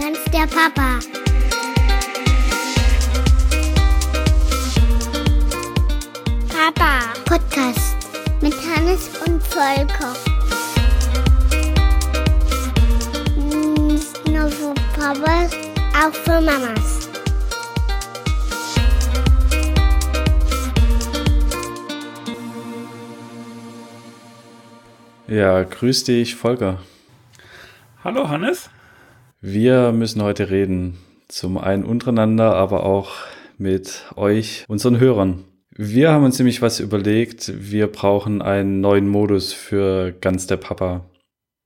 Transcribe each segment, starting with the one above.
ganz der Papa. Papa Podcast mit Hannes und Volker. Nicht nur für Papas, auch für Mamas. Ja, grüß dich, Volker. Hallo Hannes. Wir müssen heute reden. Zum einen untereinander, aber auch mit euch, unseren Hörern. Wir haben uns nämlich was überlegt. Wir brauchen einen neuen Modus für ganz der Papa.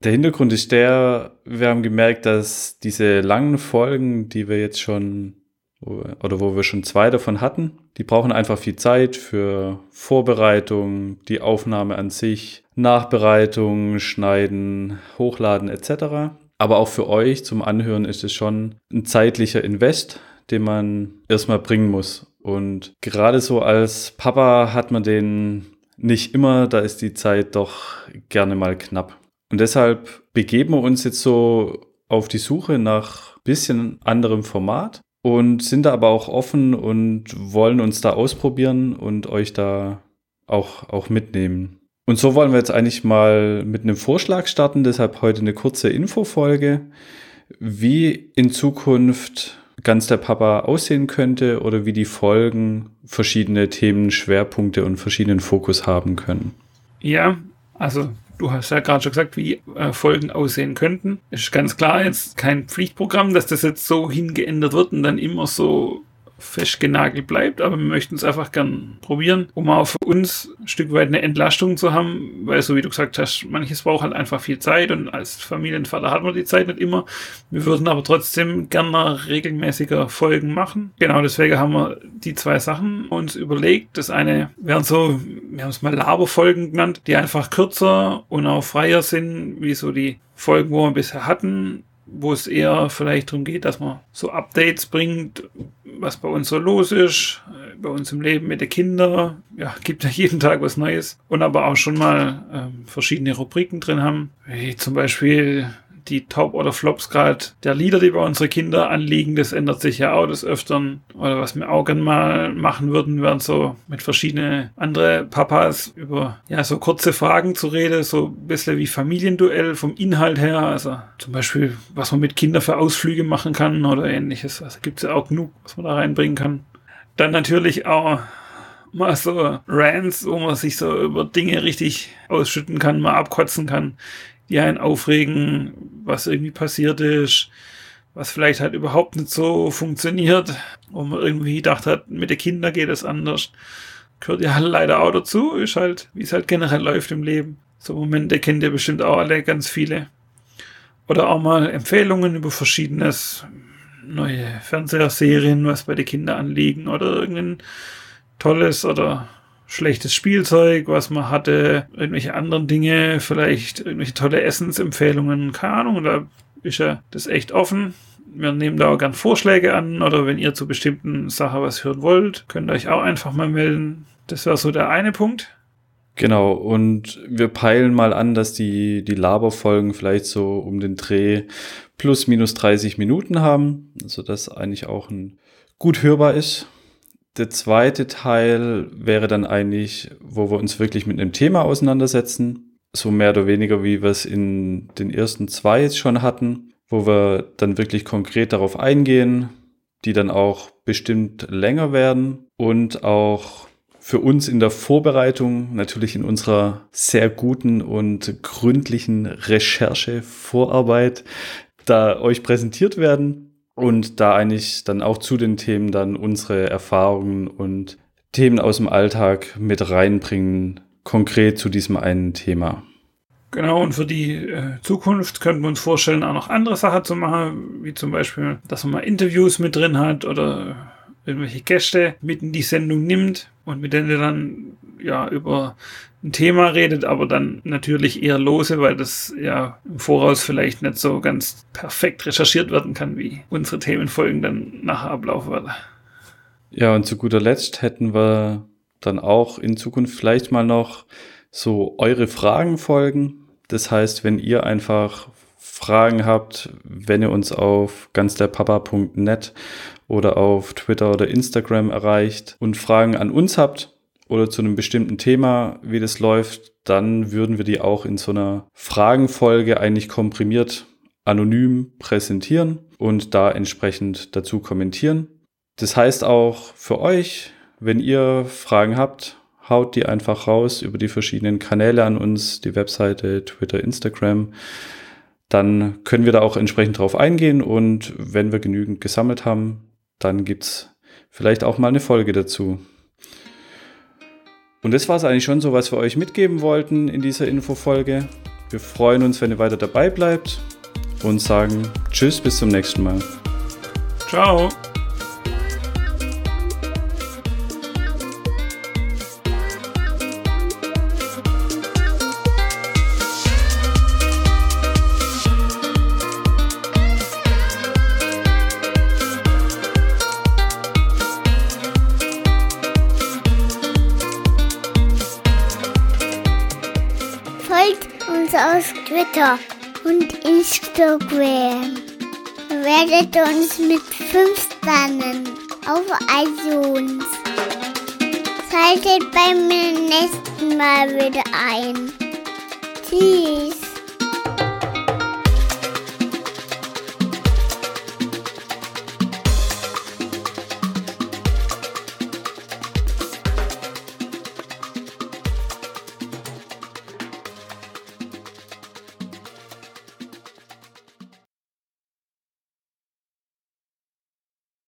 Der Hintergrund ist der, wir haben gemerkt, dass diese langen Folgen, die wir jetzt schon oder wo wir schon zwei davon hatten, die brauchen einfach viel Zeit für Vorbereitung, die Aufnahme an sich, Nachbereitung, Schneiden, Hochladen etc. Aber auch für euch zum Anhören ist es schon ein zeitlicher Invest, den man erstmal bringen muss. Und gerade so als Papa hat man den nicht immer, da ist die Zeit doch gerne mal knapp. Und deshalb begeben wir uns jetzt so auf die Suche nach bisschen anderem Format und sind da aber auch offen und wollen uns da ausprobieren und euch da auch, auch mitnehmen. Und so wollen wir jetzt eigentlich mal mit einem Vorschlag starten, deshalb heute eine kurze Infofolge, wie in Zukunft ganz der Papa aussehen könnte oder wie die Folgen verschiedene Themen, Schwerpunkte und verschiedenen Fokus haben können. Ja, also du hast ja gerade schon gesagt, wie äh, Folgen aussehen könnten. Ist ganz klar jetzt kein Pflichtprogramm, dass das jetzt so hingeändert wird und dann immer so festgenagelt bleibt, aber wir möchten es einfach gern probieren, um auch für uns ein Stück weit eine Entlastung zu haben, weil so wie du gesagt hast, manches braucht halt einfach viel Zeit und als Familienvater hat man die Zeit nicht immer. Wir würden aber trotzdem gerne regelmäßiger Folgen machen. Genau deswegen haben wir die zwei Sachen uns überlegt. Das eine wären so, wir haben es mal Laberfolgen genannt, die einfach kürzer und auch freier sind, wie so die Folgen, wo wir bisher hatten wo es eher vielleicht darum geht, dass man so Updates bringt, was bei uns so los ist, äh, bei uns im Leben mit den Kindern. Ja, gibt ja jeden Tag was Neues. Und aber auch schon mal ähm, verschiedene Rubriken drin haben, wie zum Beispiel die Top oder Flops gerade der Lieder, die bei unseren Kinder anliegen, das ändert sich ja auch des Öfteren. Oder was wir auch gerne mal machen würden, wären so mit verschiedenen andere Papas über ja so kurze Fragen zu reden, so ein bisschen wie Familienduell vom Inhalt her. Also zum Beispiel, was man mit Kindern für Ausflüge machen kann oder ähnliches. Also gibt es ja auch genug, was man da reinbringen kann. Dann natürlich auch mal so Rants, wo man sich so über Dinge richtig ausschütten kann, mal abkotzen kann die einen aufregen, was irgendwie passiert ist, was vielleicht halt überhaupt nicht so funktioniert, wo man irgendwie gedacht hat, mit den Kindern geht es anders. Gehört ja leider auch dazu, ist halt, wie es halt generell läuft im Leben. So Momente kennt ihr bestimmt auch alle ganz viele. Oder auch mal Empfehlungen über verschiedenes, neue Fernsehserien, was bei den Kindern anliegen oder irgendein tolles oder schlechtes Spielzeug, was man hatte, irgendwelche anderen Dinge, vielleicht irgendwelche tolle Essensempfehlungen, keine Ahnung, da ist ja das echt offen. Wir nehmen da auch gern Vorschläge an oder wenn ihr zu bestimmten Sachen was hören wollt, könnt ihr euch auch einfach mal melden. Das wäre so der eine Punkt. Genau, und wir peilen mal an, dass die, die Laberfolgen vielleicht so um den Dreh plus minus 30 Minuten haben, also das eigentlich auch ein gut hörbar ist. Der zweite Teil wäre dann eigentlich, wo wir uns wirklich mit einem Thema auseinandersetzen. So mehr oder weniger, wie wir es in den ersten zwei jetzt schon hatten, wo wir dann wirklich konkret darauf eingehen, die dann auch bestimmt länger werden und auch für uns in der Vorbereitung, natürlich in unserer sehr guten und gründlichen Recherche, Vorarbeit, da euch präsentiert werden und da eigentlich dann auch zu den Themen dann unsere Erfahrungen und Themen aus dem Alltag mit reinbringen, konkret zu diesem einen Thema. Genau, und für die äh, Zukunft könnten wir uns vorstellen, auch noch andere Sachen zu machen, wie zum Beispiel, dass man mal Interviews mit drin hat oder irgendwelche Gäste mit in die Sendung nimmt und mit denen dann ja über ein Thema redet, aber dann natürlich eher lose, weil das ja im Voraus vielleicht nicht so ganz perfekt recherchiert werden kann, wie unsere Themenfolgen dann nachher ablaufen werden. Ja, und zu guter Letzt hätten wir dann auch in Zukunft vielleicht mal noch so eure Fragen folgen. Das heißt, wenn ihr einfach Fragen habt, wenn ihr uns auf ganzderpapa.net oder auf Twitter oder Instagram erreicht und Fragen an uns habt, oder zu einem bestimmten Thema, wie das läuft, dann würden wir die auch in so einer Fragenfolge eigentlich komprimiert anonym präsentieren und da entsprechend dazu kommentieren. Das heißt auch für euch, wenn ihr Fragen habt, haut die einfach raus über die verschiedenen Kanäle an uns, die Webseite, Twitter, Instagram. Dann können wir da auch entsprechend drauf eingehen und wenn wir genügend gesammelt haben, dann gibt's vielleicht auch mal eine Folge dazu. Und das war es eigentlich schon so, was wir euch mitgeben wollten in dieser Infofolge. Wir freuen uns, wenn ihr weiter dabei bleibt und sagen Tschüss, bis zum nächsten Mal. Ciao. Uns auf Twitter und Instagram. Werdet uns mit 5 Sternen auf iTunes. Schaltet beim nächsten Mal wieder ein. Tschüss.